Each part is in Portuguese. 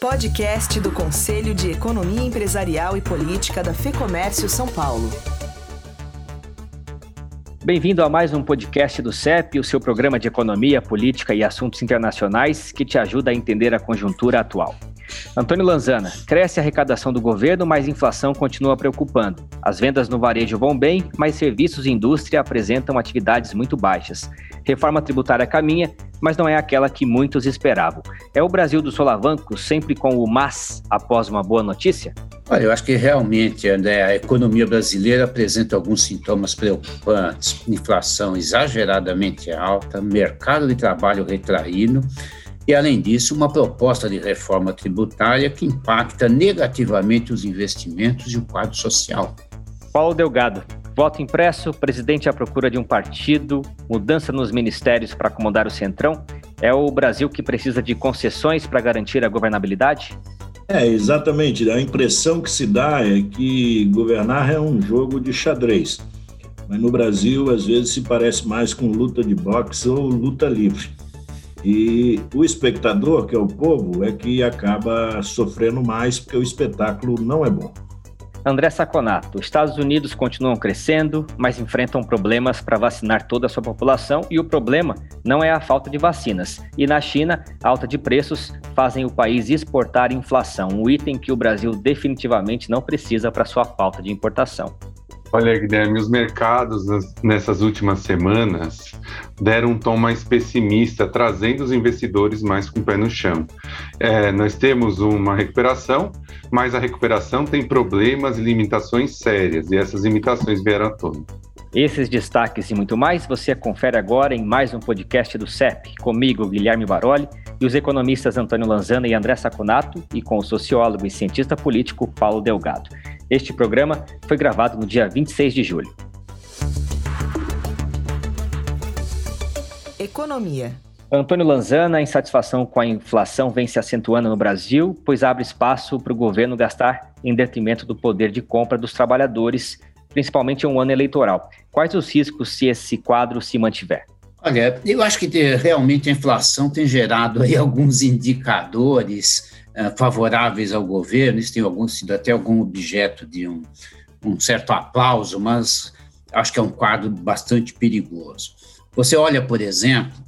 Podcast do Conselho de Economia Empresarial e Política da FEComércio São Paulo. Bem-vindo a mais um podcast do CEP, o seu programa de economia, política e assuntos internacionais que te ajuda a entender a conjuntura atual. Antônio Lanzana, cresce a arrecadação do governo, mas inflação continua preocupando. As vendas no varejo vão bem, mas serviços e indústria apresentam atividades muito baixas. Reforma tributária caminha, mas não é aquela que muitos esperavam. É o Brasil do solavanco, sempre com o mas após uma boa notícia? Olha, eu acho que realmente André, a economia brasileira apresenta alguns sintomas preocupantes: inflação exageradamente alta, mercado de trabalho retraído e, além disso, uma proposta de reforma tributária que impacta negativamente os investimentos e o quadro social. Paulo Delgado, voto impresso, presidente à procura de um partido, mudança nos ministérios para acomodar o centrão. É o Brasil que precisa de concessões para garantir a governabilidade? É, exatamente. A impressão que se dá é que governar é um jogo de xadrez. Mas no Brasil, às vezes, se parece mais com luta de boxe ou luta livre. E o espectador, que é o povo, é que acaba sofrendo mais porque o espetáculo não é bom. André Saconato, Estados Unidos continuam crescendo, mas enfrentam problemas para vacinar toda a sua população e o problema não é a falta de vacinas. E na China, alta de preços fazem o país exportar inflação, um item que o Brasil definitivamente não precisa para sua falta de importação. Olha, Guilherme, os mercados nessas últimas semanas deram um tom mais pessimista, trazendo os investidores mais com o pé no chão. É, nós temos uma recuperação, mas a recuperação tem problemas e limitações sérias, e essas limitações vieram à tona. Esses destaques e muito mais você confere agora em mais um podcast do CEP, comigo, Guilherme Baroli, e os economistas Antônio Lanzana e André Saconato, e com o sociólogo e cientista político Paulo Delgado. Este programa foi gravado no dia 26 de julho. Economia. Antônio Lanzana, a insatisfação com a inflação vem se acentuando no Brasil, pois abre espaço para o governo gastar em detrimento do poder de compra dos trabalhadores, principalmente em um ano eleitoral. Quais os riscos se esse quadro se mantiver? Olha, eu acho que realmente a inflação tem gerado aí alguns indicadores favoráveis ao governo, isso tem algum, sido até algum objeto de um, um certo aplauso, mas acho que é um quadro bastante perigoso. Você olha, por exemplo,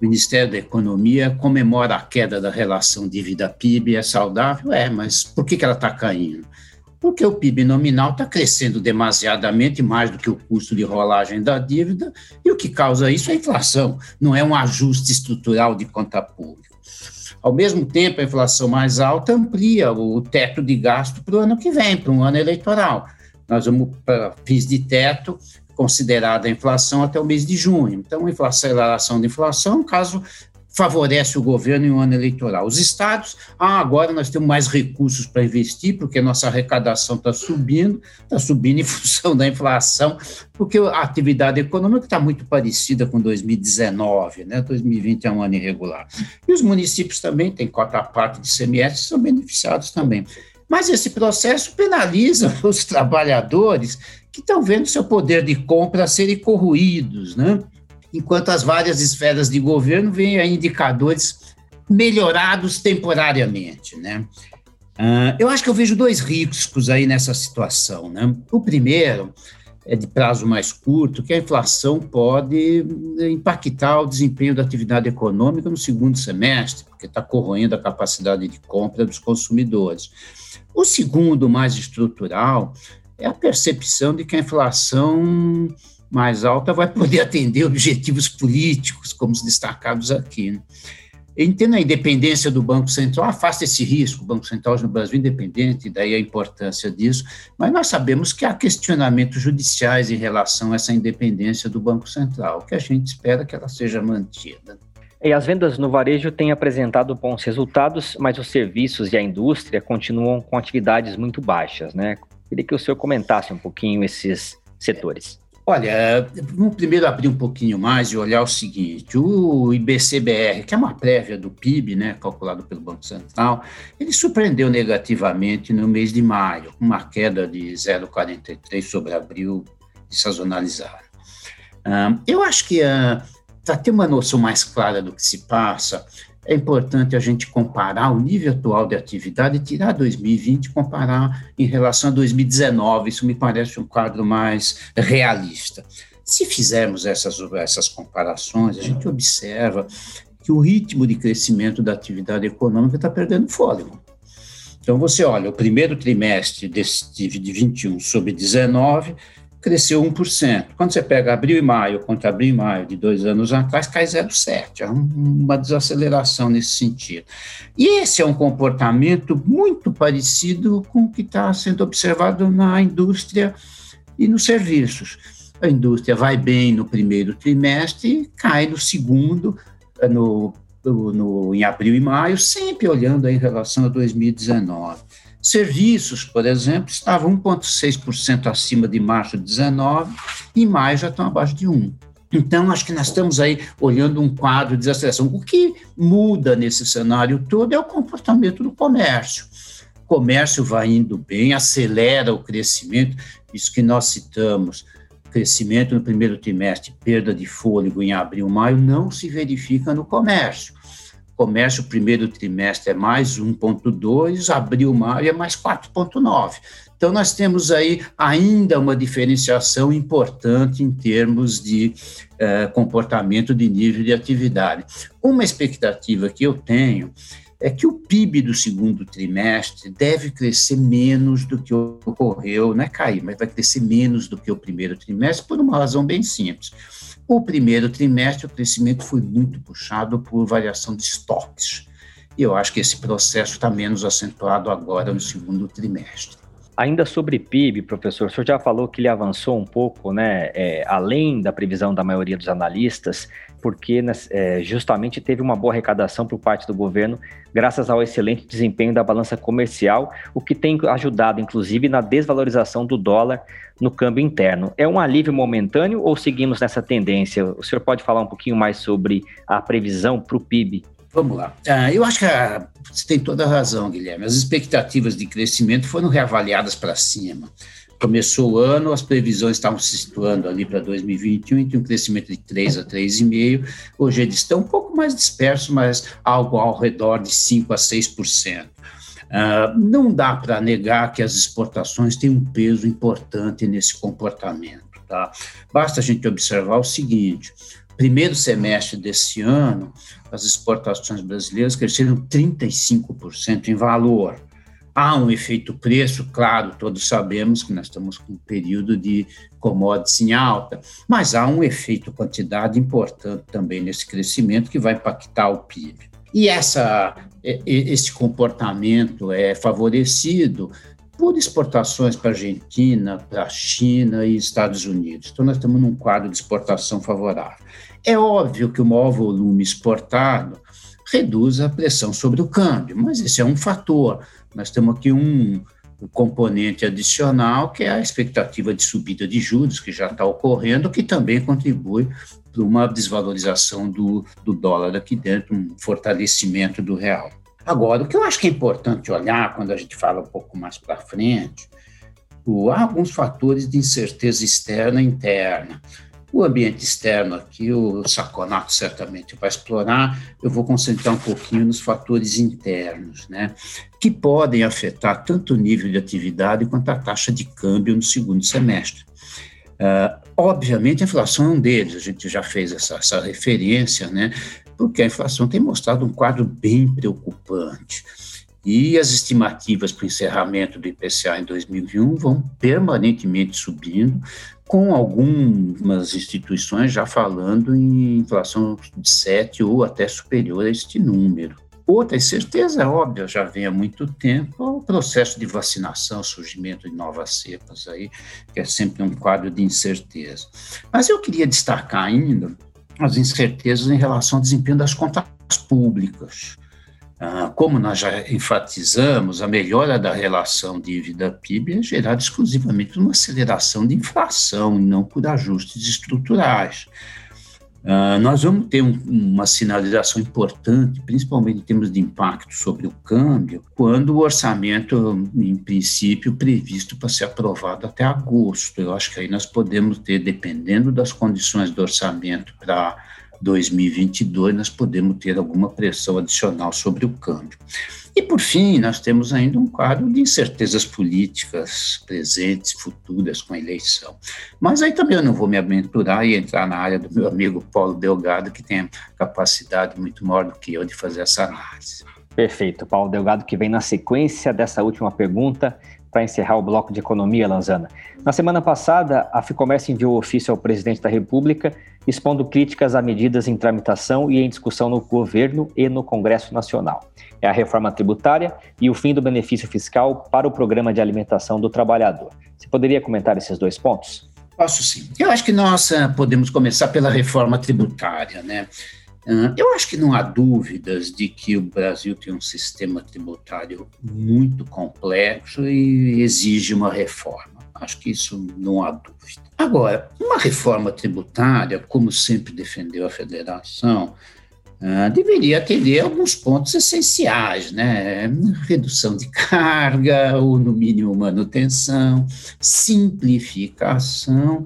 o Ministério da Economia comemora a queda da relação dívida-PIB, é saudável? É, mas por que, que ela está caindo? porque o PIB nominal está crescendo demasiadamente mais do que o custo de rolagem da dívida, e o que causa isso é a inflação, não é um ajuste estrutural de conta pública. Ao mesmo tempo, a inflação mais alta amplia o teto de gasto para o ano que vem, para um ano eleitoral. Nós vamos para fins de teto, considerada a inflação até o mês de junho. Então, a aceleração da inflação, caso favorece o governo em um ano eleitoral. Os estados, ah, agora nós temos mais recursos para investir, porque a nossa arrecadação está subindo, está subindo em função da inflação, porque a atividade econômica está muito parecida com 2019, né? 2020 é um ano irregular. E os municípios também têm cota parte de CMS, são beneficiados também. Mas esse processo penaliza os trabalhadores que estão vendo seu poder de compra serem corroídos, né? Enquanto as várias esferas de governo veem indicadores melhorados temporariamente, né? Uh, eu acho que eu vejo dois riscos aí nessa situação, né? O primeiro é de prazo mais curto, que a inflação pode impactar o desempenho da atividade econômica no segundo semestre, porque está corroendo a capacidade de compra dos consumidores. O segundo, mais estrutural, é a percepção de que a inflação mais alta vai poder atender objetivos políticos, como os destacados aqui. Né? Entendo a independência do Banco Central, afasta esse risco, o Banco Central no Brasil independente, daí a importância disso, mas nós sabemos que há questionamentos judiciais em relação a essa independência do Banco Central, que a gente espera que ela seja mantida. E as vendas no varejo têm apresentado bons resultados, mas os serviços e a indústria continuam com atividades muito baixas, né? Queria que o senhor comentasse um pouquinho esses setores. Olha, vamos primeiro abrir um pouquinho mais e olhar o seguinte: o IBCBR, que é uma prévia do PIB, né, calculado pelo Banco Central, ele surpreendeu negativamente no mês de maio, com uma queda de 0,43 sobre abril sazonalizado. Eu acho que uh, para ter uma noção mais clara do que se passa, é importante a gente comparar o nível atual de atividade, tirar 2020 e comparar em relação a 2019. Isso me parece um quadro mais realista. Se fizermos essas, essas comparações, a gente observa que o ritmo de crescimento da atividade econômica está perdendo fôlego. Então, você olha, o primeiro trimestre desse, de 21 sobre 19 cresceu 1%. Quando você pega abril e maio contra abril e maio de dois anos atrás, cai 0,7%. É uma desaceleração nesse sentido. E esse é um comportamento muito parecido com o que está sendo observado na indústria e nos serviços. A indústria vai bem no primeiro trimestre, cai no segundo, no, no, no, em abril e maio, sempre olhando em relação a 2019. Serviços, por exemplo, estavam 1,6% acima de março de 19 e maio já estão abaixo de 1. Então, acho que nós estamos aí olhando um quadro de desaceleração. O que muda nesse cenário todo é o comportamento do comércio. O comércio vai indo bem, acelera o crescimento, isso que nós citamos, crescimento no primeiro trimestre, perda de fôlego em abril, maio, não se verifica no comércio. Comércio, primeiro trimestre é mais 1,2, abril, maio é mais 4,9. Então, nós temos aí ainda uma diferenciação importante em termos de eh, comportamento de nível de atividade. Uma expectativa que eu tenho é que o PIB do segundo trimestre deve crescer menos do que ocorreu, não é cair, mas vai crescer menos do que o primeiro trimestre, por uma razão bem simples. O primeiro trimestre, o crescimento foi muito puxado por variação de estoques. E eu acho que esse processo está menos acentuado agora no segundo trimestre. Ainda sobre PIB, professor, o senhor já falou que ele avançou um pouco, né, é, além da previsão da maioria dos analistas, porque é, justamente teve uma boa arrecadação por parte do governo, graças ao excelente desempenho da balança comercial, o que tem ajudado, inclusive, na desvalorização do dólar no câmbio interno. É um alívio momentâneo ou seguimos nessa tendência? O senhor pode falar um pouquinho mais sobre a previsão para o PIB? Vamos lá. Ah, eu acho que a, você tem toda a razão, Guilherme. As expectativas de crescimento foram reavaliadas para cima começou o ano, as previsões estavam se situando ali para 2021 entre um crescimento de 3 a 3,5%. Hoje eles estão um pouco mais dispersos, mas algo ao redor de 5 a 6%. Uh, não dá para negar que as exportações têm um peso importante nesse comportamento. Tá? Basta a gente observar o seguinte: primeiro semestre desse ano, as exportações brasileiras cresceram 35% em valor. Há um efeito preço, claro, todos sabemos que nós estamos com um período de commodities em alta, mas há um efeito quantidade importante também nesse crescimento que vai impactar o PIB. E essa, esse comportamento é favorecido por exportações para a Argentina, para a China e Estados Unidos. Então, nós estamos num quadro de exportação favorável. É óbvio que o maior volume exportado reduz a pressão sobre o câmbio, mas esse é um fator. Nós temos aqui um, componente adicional, que é a expectativa de subida de juros, que já está ocorrendo, que também contribui para uma desvalorização do, do dólar aqui dentro, um fortalecimento do real. Agora, o que eu acho que é importante olhar quando a gente fala um pouco mais para frente, há alguns fatores de incerteza externa e interna. O ambiente externo aqui, o Saconato certamente vai explorar, eu vou concentrar um pouquinho nos fatores internos, né, que podem afetar tanto o nível de atividade quanto a taxa de câmbio no segundo semestre. Uh, obviamente, a inflação é um deles, a gente já fez essa, essa referência, né, porque a inflação tem mostrado um quadro bem preocupante. E as estimativas para o encerramento do IPCA em 2021 vão permanentemente subindo, com algumas instituições já falando em inflação de 7 ou até superior a este número. Outra incerteza óbvia, já vem há muito tempo, é o processo de vacinação, surgimento de novas cepas aí, que é sempre um quadro de incerteza. Mas eu queria destacar ainda as incertezas em relação ao desempenho das contas públicas. Ah, como nós já enfatizamos, a melhora da relação dívida-PIB é gerada exclusivamente por uma aceleração de inflação e não por ajustes estruturais. Uh, nós vamos ter um, uma sinalização importante, principalmente em termos de impacto sobre o câmbio, quando o orçamento, em princípio, previsto para ser aprovado até agosto. Eu acho que aí nós podemos ter, dependendo das condições do orçamento para 2022 nós podemos ter alguma pressão adicional sobre o câmbio. E, por fim, nós temos ainda um quadro de incertezas políticas presentes, futuras com a eleição. Mas aí também eu não vou me aventurar e entrar na área do meu amigo Paulo Delgado, que tem capacidade muito maior do que eu de fazer essa análise. Perfeito. Paulo Delgado, que vem na sequência dessa última pergunta, para encerrar o bloco de economia, Lanzana. Na semana passada, a Ficomércio enviou ofício ao presidente da República expondo críticas a medidas em tramitação e em discussão no governo e no Congresso Nacional. É a reforma tributária e o fim do benefício fiscal para o programa de alimentação do trabalhador. Você poderia comentar esses dois pontos? Posso sim. Eu acho que nós uh, podemos começar pela reforma tributária, né? Eu acho que não há dúvidas de que o Brasil tem um sistema tributário muito complexo e exige uma reforma. Acho que isso não há dúvida. Agora, uma reforma tributária, como sempre defendeu a federação, deveria atender alguns pontos essenciais, né? Redução de carga, ou no mínimo manutenção, simplificação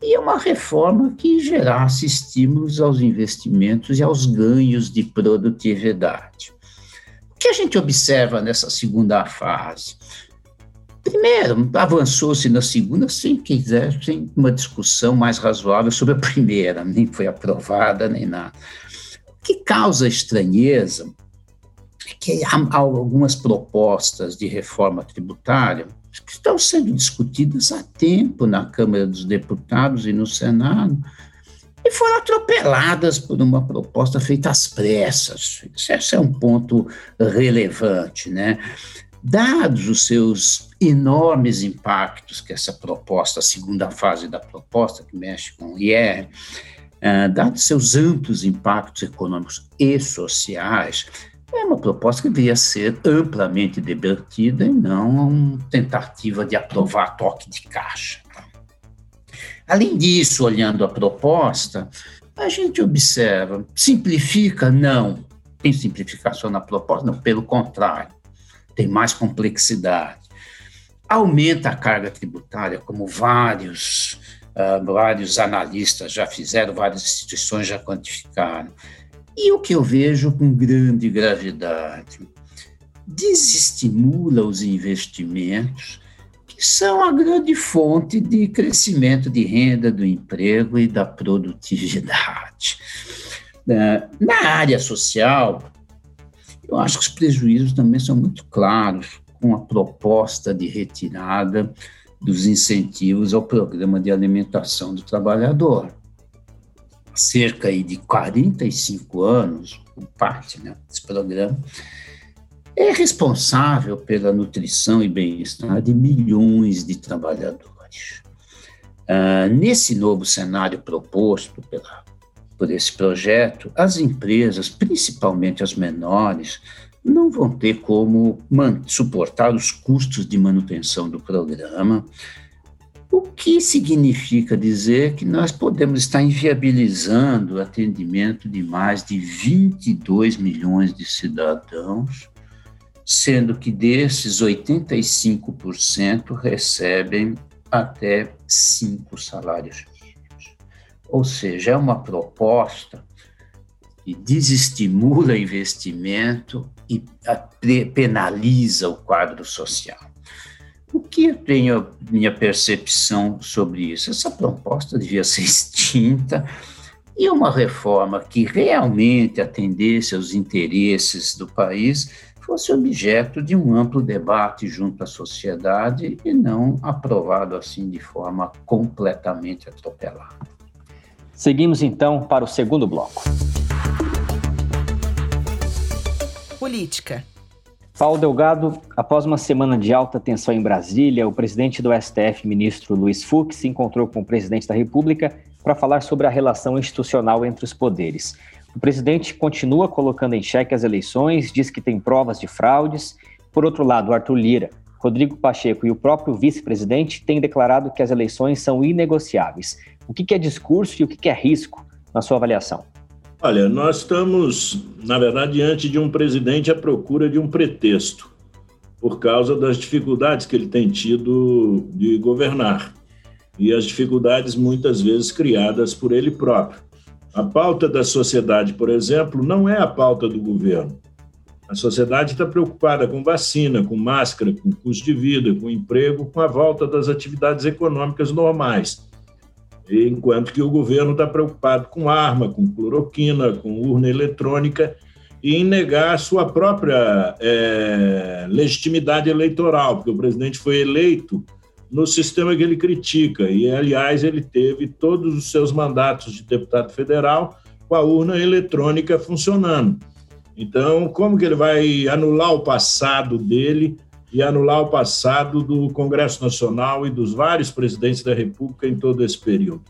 e uma reforma que gerasse estímulos aos investimentos e aos ganhos de produtividade. O que a gente observa nessa segunda fase? Primeiro, avançou-se na segunda sem quiser, sem uma discussão mais razoável sobre a primeira, nem foi aprovada nem nada. O que causa estranheza é que há algumas propostas de reforma tributária que estão sendo discutidas há tempo na Câmara dos Deputados e no Senado, e foram atropeladas por uma proposta feita às pressas. Esse é um ponto relevante, né? Dados os seus enormes impactos que essa proposta, a segunda fase da proposta, que mexe com o IR, uh, dados seus amplos impactos econômicos e sociais, é uma proposta que deveria ser amplamente debatida e não uma tentativa de aprovar toque de caixa. Além disso, olhando a proposta, a gente observa, simplifica? Não. Tem simplificação na proposta? Não, pelo contrário, tem mais complexidade. Aumenta a carga tributária, como vários, uh, vários analistas já fizeram, várias instituições já quantificaram e o que eu vejo com grande gravidade, desestimula os investimentos, que são a grande fonte de crescimento de renda, do emprego e da produtividade. É, na área social, eu acho que os prejuízos também são muito claros com a proposta de retirada dos incentivos ao programa de alimentação do trabalhador cerca de 45 anos, parte né, desse programa, é responsável pela nutrição e bem-estar de milhões de trabalhadores. Uh, nesse novo cenário proposto pela, por esse projeto, as empresas, principalmente as menores, não vão ter como suportar os custos de manutenção do programa, o que significa dizer que nós podemos estar inviabilizando o atendimento de mais de 22 milhões de cidadãos, sendo que desses 85% recebem até cinco salários mínimos. Ou seja, é uma proposta que desestimula investimento e penaliza o quadro social. O que eu tenho minha percepção sobre isso? Essa proposta devia ser extinta e uma reforma que realmente atendesse aos interesses do país fosse objeto de um amplo debate junto à sociedade e não aprovado assim de forma completamente atropelada. Seguimos então para o segundo bloco. Política. Paulo Delgado, após uma semana de alta tensão em Brasília, o presidente do STF, ministro Luiz Fux, se encontrou com o presidente da República para falar sobre a relação institucional entre os poderes. O presidente continua colocando em xeque as eleições, diz que tem provas de fraudes. Por outro lado, Arthur Lira, Rodrigo Pacheco e o próprio vice-presidente têm declarado que as eleições são inegociáveis. O que é discurso e o que é risco, na sua avaliação? Olha, nós estamos, na verdade, diante de um presidente à procura de um pretexto, por causa das dificuldades que ele tem tido de governar e as dificuldades muitas vezes criadas por ele próprio. A pauta da sociedade, por exemplo, não é a pauta do governo. A sociedade está preocupada com vacina, com máscara, com custo de vida, com emprego, com a volta das atividades econômicas normais. Enquanto que o governo está preocupado com arma, com cloroquina, com urna eletrônica e em negar a sua própria é, legitimidade eleitoral, porque o presidente foi eleito no sistema que ele critica. E, aliás, ele teve todos os seus mandatos de deputado federal com a urna eletrônica funcionando. Então, como que ele vai anular o passado dele e anular o passado do Congresso Nacional e dos vários presidentes da República em todo esse período?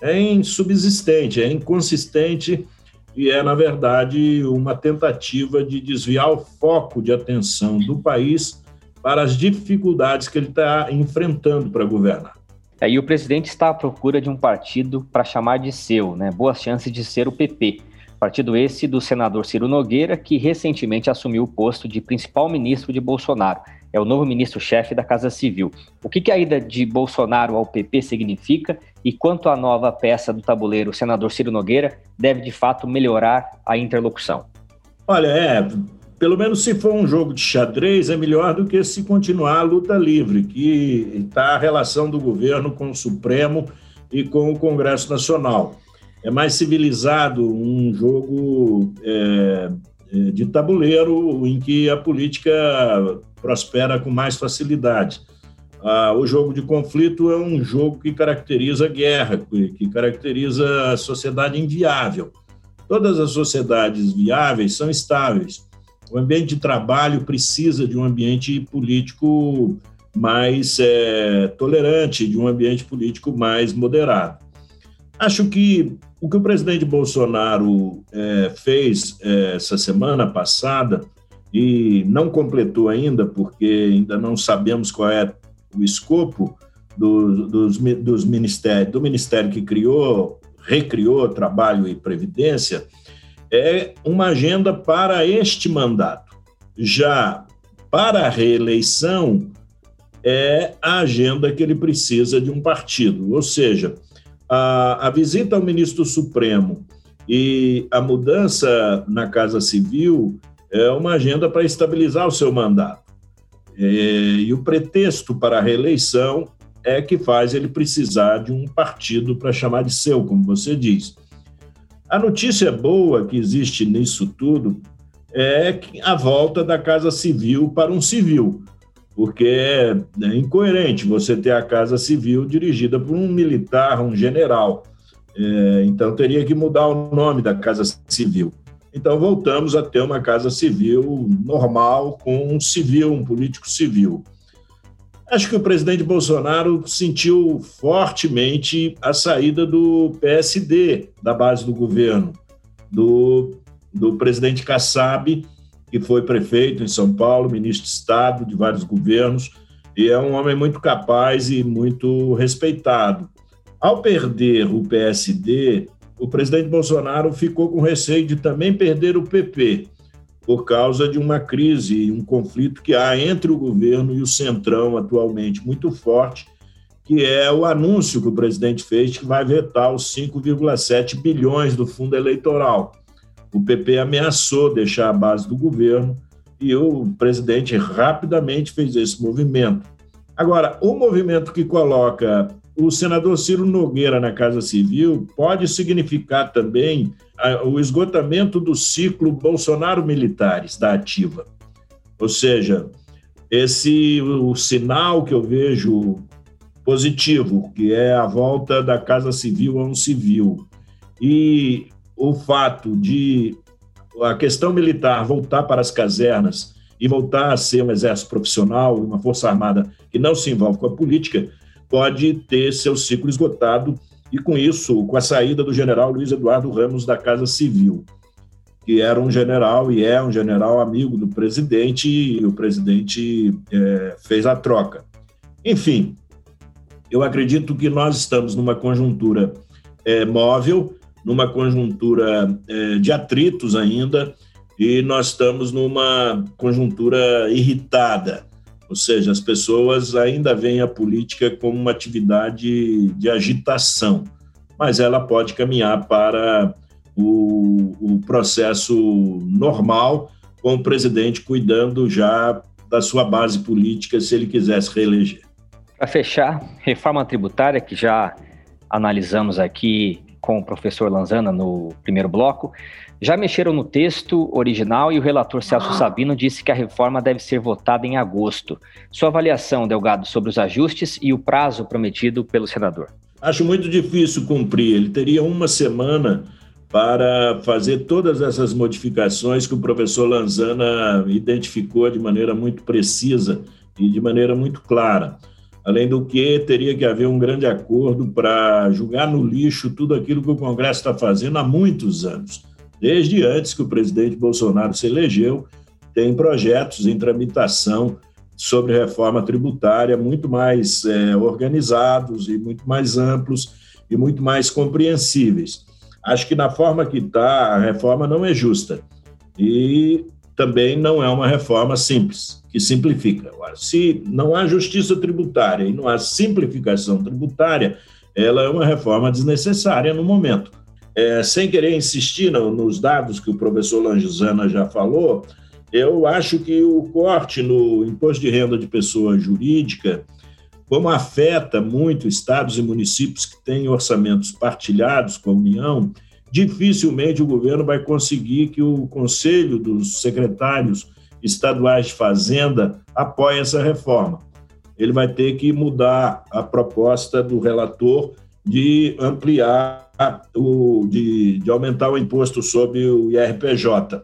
É insubsistente, é inconsistente e é, na verdade, uma tentativa de desviar o foco de atenção do país para as dificuldades que ele está enfrentando para governar. É, e o presidente está à procura de um partido para chamar de seu, né? Boas chances de ser o PP. Partido esse do senador Ciro Nogueira, que recentemente assumiu o posto de principal ministro de Bolsonaro. É o novo ministro-chefe da Casa Civil. O que, que a ida de Bolsonaro ao PP significa e quanto à nova peça do tabuleiro, o senador Ciro Nogueira, deve de fato melhorar a interlocução? Olha, é, pelo menos se for um jogo de xadrez, é melhor do que se continuar a luta livre, que está a relação do governo com o Supremo e com o Congresso Nacional. É mais civilizado um jogo é, é de tabuleiro em que a política prospera com mais facilidade. Ah, o jogo de conflito é um jogo que caracteriza a guerra, que caracteriza a sociedade inviável. Todas as sociedades viáveis são estáveis o ambiente de trabalho precisa de um ambiente político mais é, tolerante, de um ambiente político mais moderado. Acho que o que o presidente Bolsonaro é, fez é, essa semana passada, e não completou ainda, porque ainda não sabemos qual é o escopo do, dos, dos ministérios, do ministério que criou, recriou Trabalho e Previdência, é uma agenda para este mandato. Já para a reeleição, é a agenda que ele precisa de um partido. Ou seja, a, a visita ao ministro Supremo e a mudança na Casa Civil é uma agenda para estabilizar o seu mandato. É, e o pretexto para a reeleição é que faz ele precisar de um partido para chamar de seu, como você diz. A notícia boa que existe nisso tudo é a volta da Casa Civil para um civil, porque é incoerente você ter a Casa Civil dirigida por um militar, um general. É, então teria que mudar o nome da Casa Civil. Então voltamos a ter uma Casa Civil normal, com um civil, um político civil. Acho que o presidente Bolsonaro sentiu fortemente a saída do PSD da base do governo, do, do presidente Kassab, que foi prefeito em São Paulo, ministro de Estado de vários governos, e é um homem muito capaz e muito respeitado. Ao perder o PSD, o presidente Bolsonaro ficou com receio de também perder o PP por causa de uma crise, um conflito que há entre o governo e o Centrão atualmente muito forte, que é o anúncio que o presidente fez que vai vetar os 5,7 bilhões do fundo eleitoral. O PP ameaçou deixar a base do governo e o presidente rapidamente fez esse movimento. Agora, o movimento que coloca o senador Ciro Nogueira na Casa Civil pode significar também o esgotamento do ciclo Bolsonaro-militares da ativa. Ou seja, esse o sinal que eu vejo positivo, que é a volta da Casa Civil a um civil, e o fato de a questão militar voltar para as casernas e voltar a ser um exército profissional, uma força armada que não se envolve com a política, pode ter seu ciclo esgotado e com isso, com a saída do general Luiz Eduardo Ramos da Casa Civil, que era um general e é um general amigo do presidente, e o presidente é, fez a troca. Enfim, eu acredito que nós estamos numa conjuntura é, móvel, numa conjuntura é, de atritos ainda, e nós estamos numa conjuntura irritada ou seja, as pessoas ainda veem a política como uma atividade de agitação. mas ela pode caminhar para o, o processo normal, com o presidente cuidando já da sua base política se ele quisesse reeleger. Para fechar, reforma tributária, que já analisamos aqui com o professor Lanzana no primeiro bloco, já mexeram no texto original e o relator Celso Sabino disse que a reforma deve ser votada em agosto. Sua avaliação, Delgado, sobre os ajustes e o prazo prometido pelo senador? Acho muito difícil cumprir. Ele teria uma semana para fazer todas essas modificações que o professor Lanzana identificou de maneira muito precisa e de maneira muito clara. Além do que, teria que haver um grande acordo para julgar no lixo tudo aquilo que o Congresso está fazendo há muitos anos. Desde antes que o presidente Bolsonaro se elegeu, tem projetos em tramitação sobre reforma tributária muito mais é, organizados e muito mais amplos e muito mais compreensíveis. Acho que na forma que está, a reforma não é justa. E também não é uma reforma simples, que simplifica. Se não há justiça tributária e não há simplificação tributária, ela é uma reforma desnecessária no momento. É, sem querer insistir no, nos dados que o professor Langizana já falou, eu acho que o corte no imposto de renda de pessoa jurídica como afeta muito estados e municípios que têm orçamentos partilhados com a União, dificilmente o governo vai conseguir que o Conselho dos Secretários Estaduais de Fazenda apoie essa reforma. Ele vai ter que mudar a proposta do relator de ampliar, o, de, de aumentar o imposto sobre o IRPJ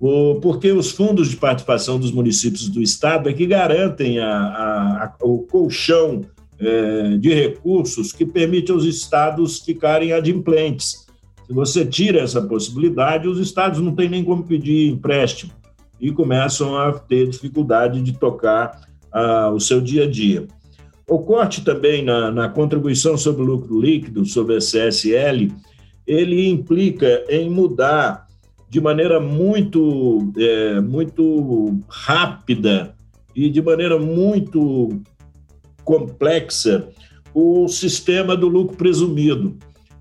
o, porque os fundos de participação dos municípios do Estado é que garantem a, a, a, o colchão é, de recursos que permite aos estados ficarem adimplentes. Se você tira essa possibilidade, os estados não têm nem como pedir empréstimo e começam a ter dificuldade de tocar o seu dia a dia. O corte também na, na contribuição sobre lucro líquido, sobre a CSL, ele implica em mudar de maneira muito, é, muito rápida e de maneira muito complexa o sistema do lucro presumido.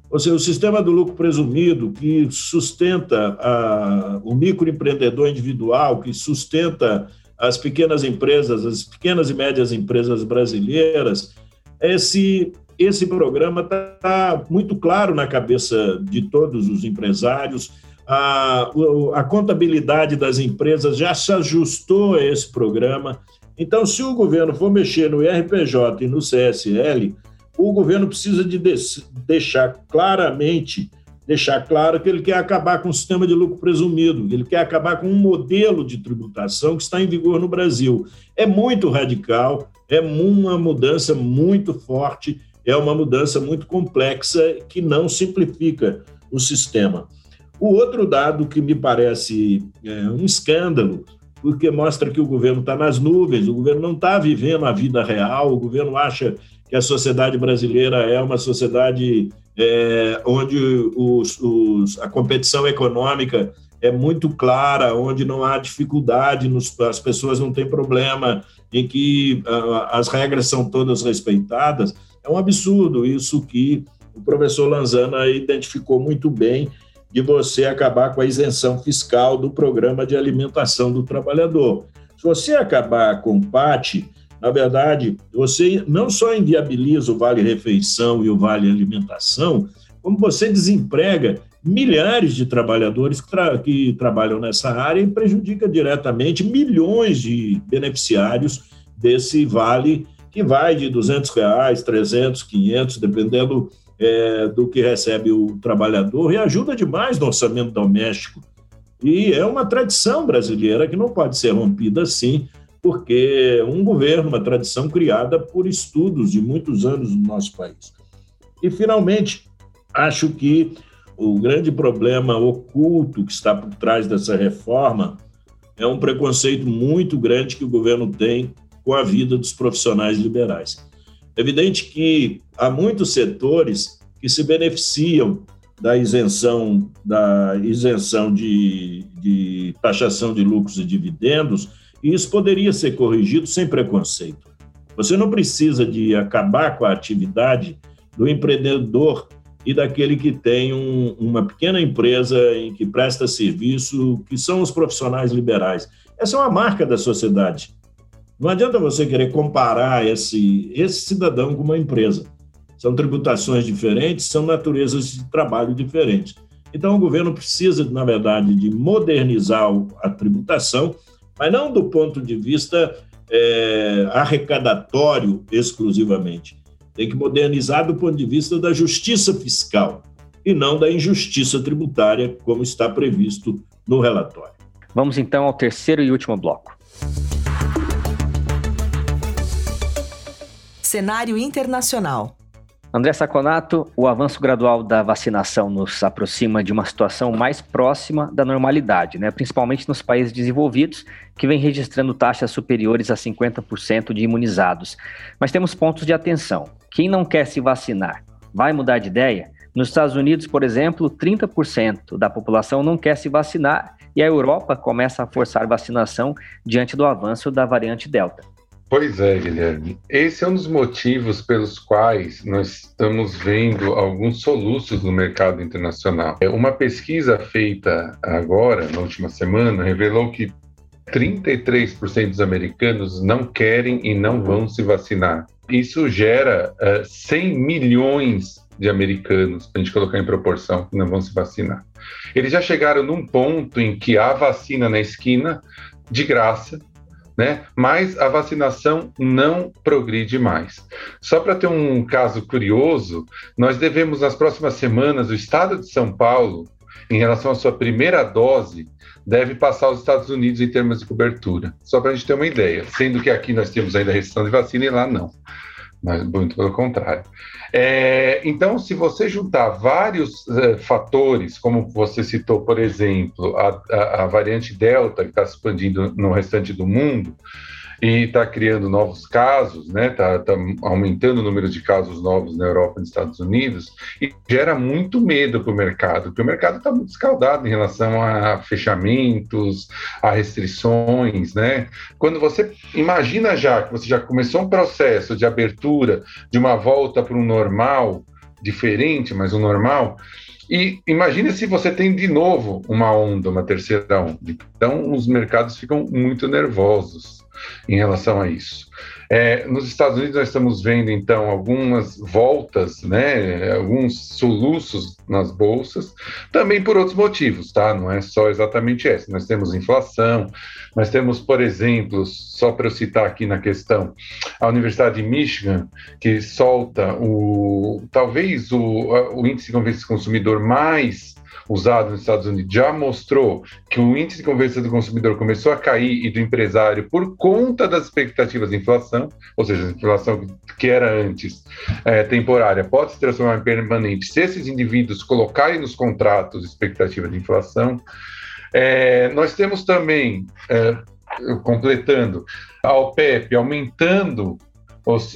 Ou seja, o sistema do lucro presumido que sustenta a, o microempreendedor individual, que sustenta as pequenas empresas, as pequenas e médias empresas brasileiras, esse, esse programa está muito claro na cabeça de todos os empresários, a, a contabilidade das empresas já se ajustou a esse programa. Então, se o governo for mexer no IRPJ e no CSL, o governo precisa de deixar claramente, deixar claro que ele quer acabar com o sistema de lucro presumido, ele quer acabar com um modelo de tributação que está em vigor no Brasil. É muito radical, é uma mudança muito forte, é uma mudança muito complexa que não simplifica o sistema. O outro dado que me parece é, um escândalo, porque mostra que o governo está nas nuvens, o governo não está vivendo a vida real, o governo acha que a sociedade brasileira é uma sociedade é, onde os, os, a competição econômica é muito clara, onde não há dificuldade, nos, as pessoas não têm problema, em que as regras são todas respeitadas. É um absurdo isso que o professor Lanzana identificou muito bem de você acabar com a isenção fiscal do programa de alimentação do trabalhador. Se você acabar com o PAT, na verdade, você não só inviabiliza o Vale Refeição e o Vale Alimentação, como você desemprega milhares de trabalhadores que, tra que trabalham nessa área e prejudica diretamente milhões de beneficiários desse vale que vai de 200 reais, 300, 500, dependendo é, do que recebe o trabalhador e ajuda demais no orçamento doméstico. E é uma tradição brasileira que não pode ser rompida assim, porque um governo, uma tradição criada por estudos de muitos anos no nosso país. E, finalmente, acho que o grande problema oculto que está por trás dessa reforma é um preconceito muito grande que o governo tem com a vida dos profissionais liberais. É evidente que há muitos setores que se beneficiam da isenção da isenção de, de taxação de lucros e dividendos, e isso poderia ser corrigido sem preconceito. Você não precisa de acabar com a atividade do empreendedor e daquele que tem um, uma pequena empresa em que presta serviço, que são os profissionais liberais. Essa é uma marca da sociedade. Não adianta você querer comparar esse, esse cidadão com uma empresa. São tributações diferentes, são naturezas de trabalho diferentes. Então, o governo precisa, na verdade, de modernizar a tributação, mas não do ponto de vista é, arrecadatório exclusivamente. Tem que modernizar do ponto de vista da justiça fiscal e não da injustiça tributária, como está previsto no relatório. Vamos então ao terceiro e último bloco. Cenário internacional. André Saconato, o avanço gradual da vacinação nos aproxima de uma situação mais próxima da normalidade, né? principalmente nos países desenvolvidos, que vem registrando taxas superiores a 50% de imunizados. Mas temos pontos de atenção. Quem não quer se vacinar vai mudar de ideia? Nos Estados Unidos, por exemplo, 30% da população não quer se vacinar e a Europa começa a forçar vacinação diante do avanço da variante Delta. Pois é, Guilherme. Esse é um dos motivos pelos quais nós estamos vendo alguns soluços no mercado internacional. É, uma pesquisa feita agora, na última semana, revelou que 33% dos americanos não querem e não vão se vacinar. Isso gera uh, eh, 100 milhões de americanos, para a gente colocar em proporção, que não vão se vacinar. Eles já chegaram num ponto em que há vacina na esquina, de graça, né? Mas a vacinação não progride mais. Só para ter um caso curioso, nós devemos nas próximas semanas o estado de São Paulo, em relação à sua primeira dose, deve passar os Estados Unidos em termos de cobertura. Só para a gente ter uma ideia, sendo que aqui nós temos ainda restrição de vacina e lá não. Mas muito pelo contrário. É, então, se você juntar vários é, fatores, como você citou, por exemplo, a, a, a variante Delta, que está se expandindo no restante do mundo, e está criando novos casos, né? Está tá aumentando o número de casos novos na Europa e nos Estados Unidos e gera muito medo para o mercado, porque o mercado está muito escaldado em relação a fechamentos, a restrições, né? Quando você imagina já que você já começou um processo de abertura, de uma volta para um normal diferente, mas um normal, e imagine se você tem de novo uma onda, uma terceira onda. Então, os mercados ficam muito nervosos em relação a isso. É, nos Estados Unidos nós estamos vendo então algumas voltas, né, alguns soluços nas bolsas, também por outros motivos, tá? Não é só exatamente esse. Nós temos inflação, nós temos, por exemplo, só para eu citar aqui na questão, a Universidade de Michigan que solta o talvez o, o índice de confiança do consumidor mais usado nos Estados Unidos já mostrou que o índice de confiança do consumidor começou a cair e do empresário por conta das expectativas de inflação, ou seja, a inflação que era antes é, temporária pode se transformar em permanente se esses indivíduos colocarem nos contratos expectativa de inflação. É, nós temos também, é, completando, a OPEP aumentando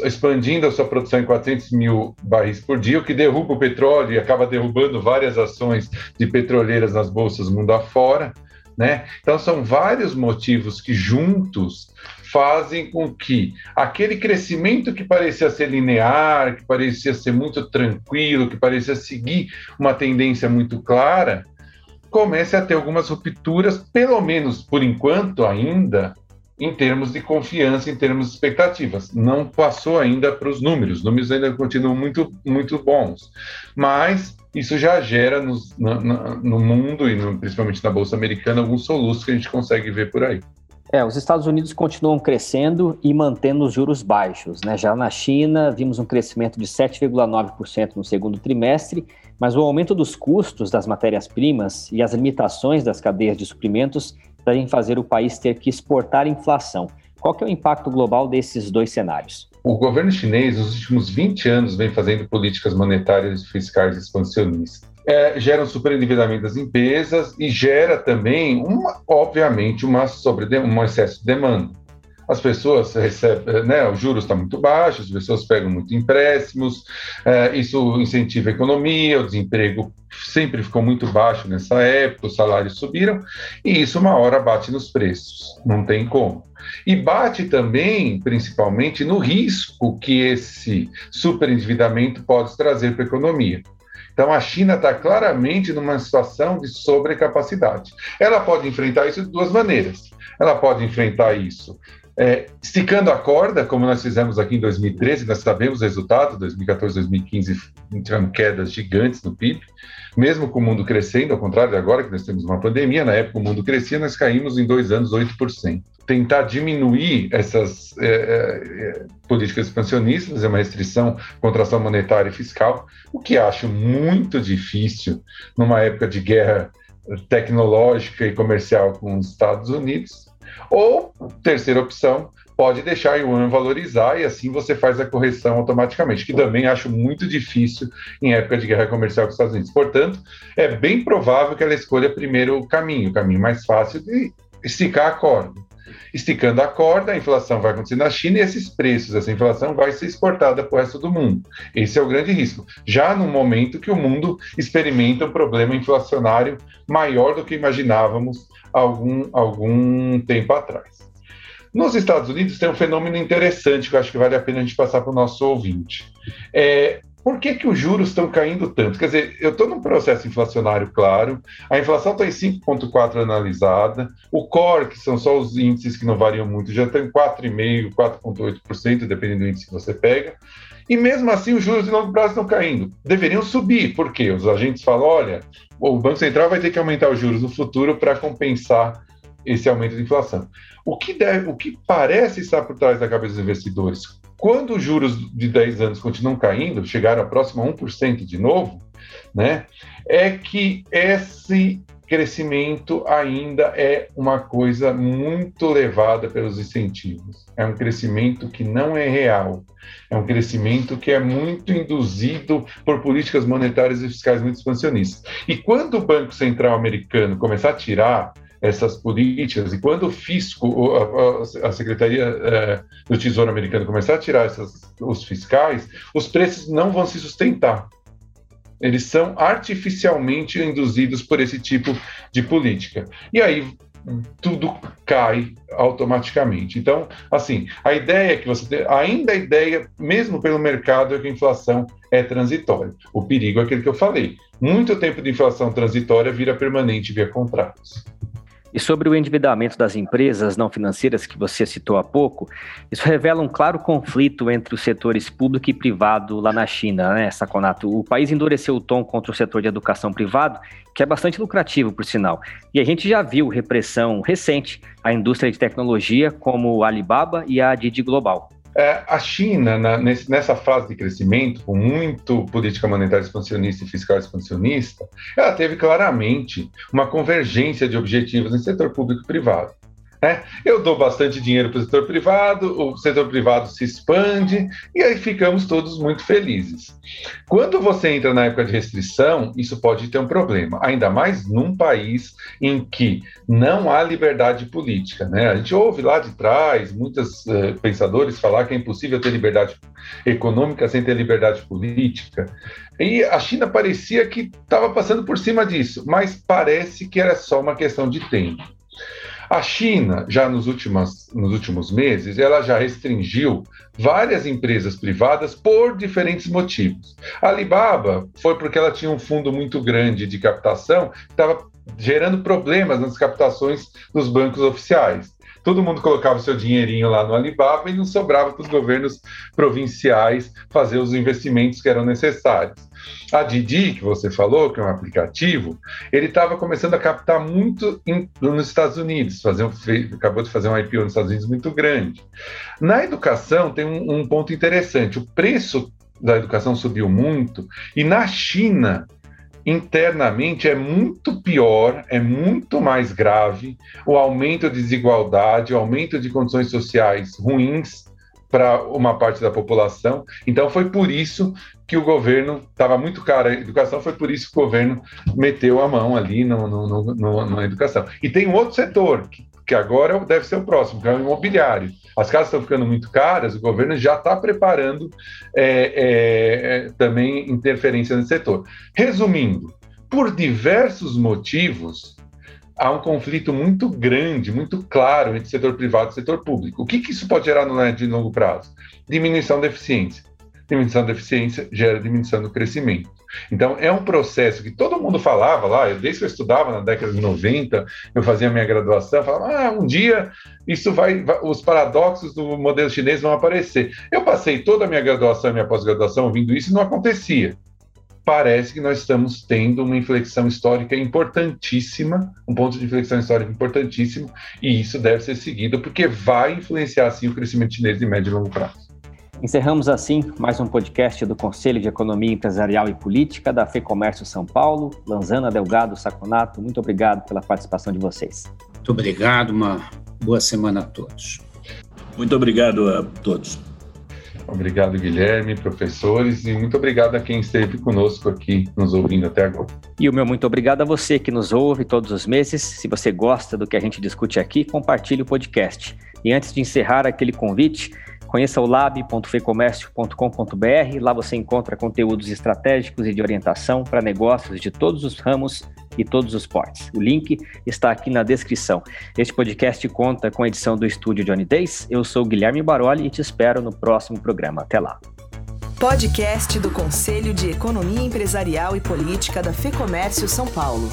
expandindo a sua produção em 400 mil barris por dia, o que derruba o petróleo e acaba derrubando várias ações de petroleiras nas bolsas mundo afora. Né? Então, são vários motivos que juntos fazem com que aquele crescimento que parecia ser linear, que parecia ser muito tranquilo, que parecia seguir uma tendência muito clara, comece a ter algumas rupturas, pelo menos por enquanto ainda, em termos de confiança, em termos de expectativas. Não passou ainda para os números, os números ainda continuam muito, muito bons, mas isso já gera no, mundo e no, principalmente na Bolsa Americana alguns soluços que a gente consegue ver por aí. É, os Estados Unidos continuam crescendo e mantendo os juros baixos. Né? Já na China, vimos um crescimento de 7,9% no segundo trimestre, mas o aumento dos custos das matérias-primas e as limitações das cadeias de suprimentos devem fazer o país ter que exportar inflação. Qual que é o impacto global desses dois cenários? O governo chinês, nos últimos 20 anos, vem fazendo políticas monetárias e fiscais expansionistas. É, gera um superendividamento das empresas e gera também, uma, obviamente, uma sobre, um excesso de demanda as pessoas recebem, né, os juros estão muito baixos, as pessoas pegam muito empréstimos, é, isso incentiva a economia, o desemprego sempre ficou muito baixo nessa época, os salários subiram, e isso uma hora bate nos preços, não tem como. E bate também, principalmente, no risco que esse superendividamento pode trazer para a economia. Então, a China está claramente numa situação de sobrecapacidade. Ela pode enfrentar isso de duas maneiras. Ela pode enfrentar isso é, esticando a corda, como nós fizemos aqui em 2013, nós sabemos o resultado, 2014, 2015 tivemos quedas gigantes no PIB, mesmo com o mundo crescendo, ao contrário de agora que nós temos uma pandemia, na época o mundo crescia, nós caímos em dois anos 8%. Tentar diminuir essas é, é, políticas expansionistas, fazer uma restrição, contração monetária e fiscal, o que acho muito difícil numa época de guerra tecnológica e comercial com os Estados Unidos, ou, terceira opção, pode deixar o yuan valorizar e assim você faz a correção automaticamente, que também acho muito difícil em época de guerra comercial com os Estados Unidos. Portanto, é bem provável que ela escolha primeiro o caminho, o caminho mais fácil de esticar a corda. Esticando a corda, a inflação vai acontecer na China e esses preços, essa inflação vai ser exportada para o resto do mundo. Esse é o grande risco. Já no momento que o mundo experimenta um problema inflacionário maior do que imaginávamos algum, algum tempo atrás. Nos Estados Unidos tem um fenômeno interessante que eu acho que vale a pena a gente passar para o nosso ouvinte. É, por que, que os juros estão caindo tanto? Quer dizer, eu estou num processo inflacionário claro, a inflação está em 5,4 analisada, o core, que são só os índices que não variam muito, já está em 4,5%, 4,8%, dependendo do índice que você pega, e mesmo assim os juros de longo prazo estão caindo. Deveriam subir, porque os agentes falam, olha, o Banco Central vai ter que aumentar os juros no futuro para compensar esse aumento de inflação. O que, deve, o que parece estar por trás da cabeça dos investidores quando os juros de 10 anos continuam caindo, chegaram a próximo a 1% de novo, né, é que esse crescimento ainda é uma coisa muito levada pelos incentivos. É um crescimento que não é real. É um crescimento que é muito induzido por políticas monetárias e fiscais muito expansionistas. E quando o Banco Central americano começar a tirar essas políticas. E quando o fisco, a, Secretaria é, do Tesouro americano começar a tirar essas, os fiscais, os preços não vão se sustentar. Eles são artificialmente induzidos por esse tipo de política. E aí tudo cai automaticamente. Então, assim, a ideia que você tem, ainda a ideia, mesmo pelo mercado, é que a inflação é transitória. O perigo é aquele que eu falei. Muito tempo de inflação transitória vira permanente via contratos. E sobre o endividamento das empresas não financeiras que você citou há pouco, isso revela um claro conflito entre os setores público e privado lá na China, né, Saconato? O país endureceu o tom contra o setor de educação privado, que é bastante lucrativo, por sinal. E a gente já viu repressão recente à indústria de tecnologia, como a Alibaba e a Didi Global. É, a China, na, nesse, nessa fase de crescimento, com muito política monetária expansionista e fiscal expansionista, ela teve claramente uma convergência de objetivos no setor público e privado. Né? Eu dou bastante dinheiro para o setor privado, o setor privado se expande e aí ficamos todos muito felizes. Quando você entra na época de restrição, isso pode ter um problema, ainda mais num país em que não há liberdade política. Né? A gente ouve lá de trás muitos uh, pensadores falar que é impossível ter liberdade econômica sem ter liberdade política. E a China parecia que estava passando por cima disso, mas parece que era só uma questão de tempo. A China, já nos últimos, nos últimos meses, ela já restringiu várias empresas privadas por diferentes motivos. A Alibaba foi porque ela tinha um fundo muito grande de captação, estava gerando problemas nas captações dos bancos oficiais todo mundo colocava seu dinheirinho lá no Alibaba e não sobrava para os governos provinciais fazer os investimentos que eram necessários. A Didi, que você falou, que é um aplicativo, ele estava começando a captar muito em, nos Estados Unidos, fazer um, acabou de fazer um IPO nos Estados Unidos muito grande. Na educação tem um, um ponto interessante, o preço da educação subiu muito e na China internamente é muito pior, é muito mais grave o aumento de desigualdade, o aumento de condições sociais ruins para uma parte da população. Então foi por isso que o governo estava muito caro a educação, foi por isso que o governo meteu a mão ali no, no, no, na educação. E tem um outro setor que, agora deve ser o próximo, que é o imobiliário. As casas estão ficando muito caras, o governo já está preparando é, é, também interferência nesse setor. Resumindo, por diversos motivos, há um conflito muito grande, muito claro entre setor privado e setor público. O que, que isso pode gerar no e longo prazo? Diminuição da eficiência. Diminuição da eficiência gera diminuição do crescimento. Então, é um processo que todo mundo falava lá, desde que eu estudava na década de 90, eu fazia minha graduação, falava, ah, um dia isso vai, os paradoxos do modelo chinês vão aparecer. Eu passei toda a minha graduação e minha pós-graduação ouvindo isso e não acontecia. Parece que nós estamos tendo uma inflexão histórica importantíssima, um ponto de inflexão histórica importantíssimo, e isso deve ser seguido, porque vai influenciar, sim, o crescimento chinês de médio e longo prazo. Encerramos assim mais um podcast do Conselho de Economia Empresarial e Política da FEComércio São Paulo. Lanzana Delgado Saconato, muito obrigado pela participação de vocês. Muito obrigado, uma boa semana a todos. Muito obrigado a todos. Obrigado, Guilherme, professores, e muito obrigado a quem esteve conosco aqui nos ouvindo até agora. E o meu muito obrigado a você que nos ouve todos os meses. Se você gosta do que a gente discute aqui, compartilhe o podcast. E antes de encerrar aquele convite, Conheça o lab.fecomércio.com.br. Lá você encontra conteúdos estratégicos e de orientação para negócios de todos os ramos e todos os portes. O link está aqui na descrição. Este podcast conta com a edição do estúdio Johnny Days. Eu sou Guilherme Baroli e te espero no próximo programa. Até lá. Podcast do Conselho de Economia Empresarial e Política da Fecomércio São Paulo.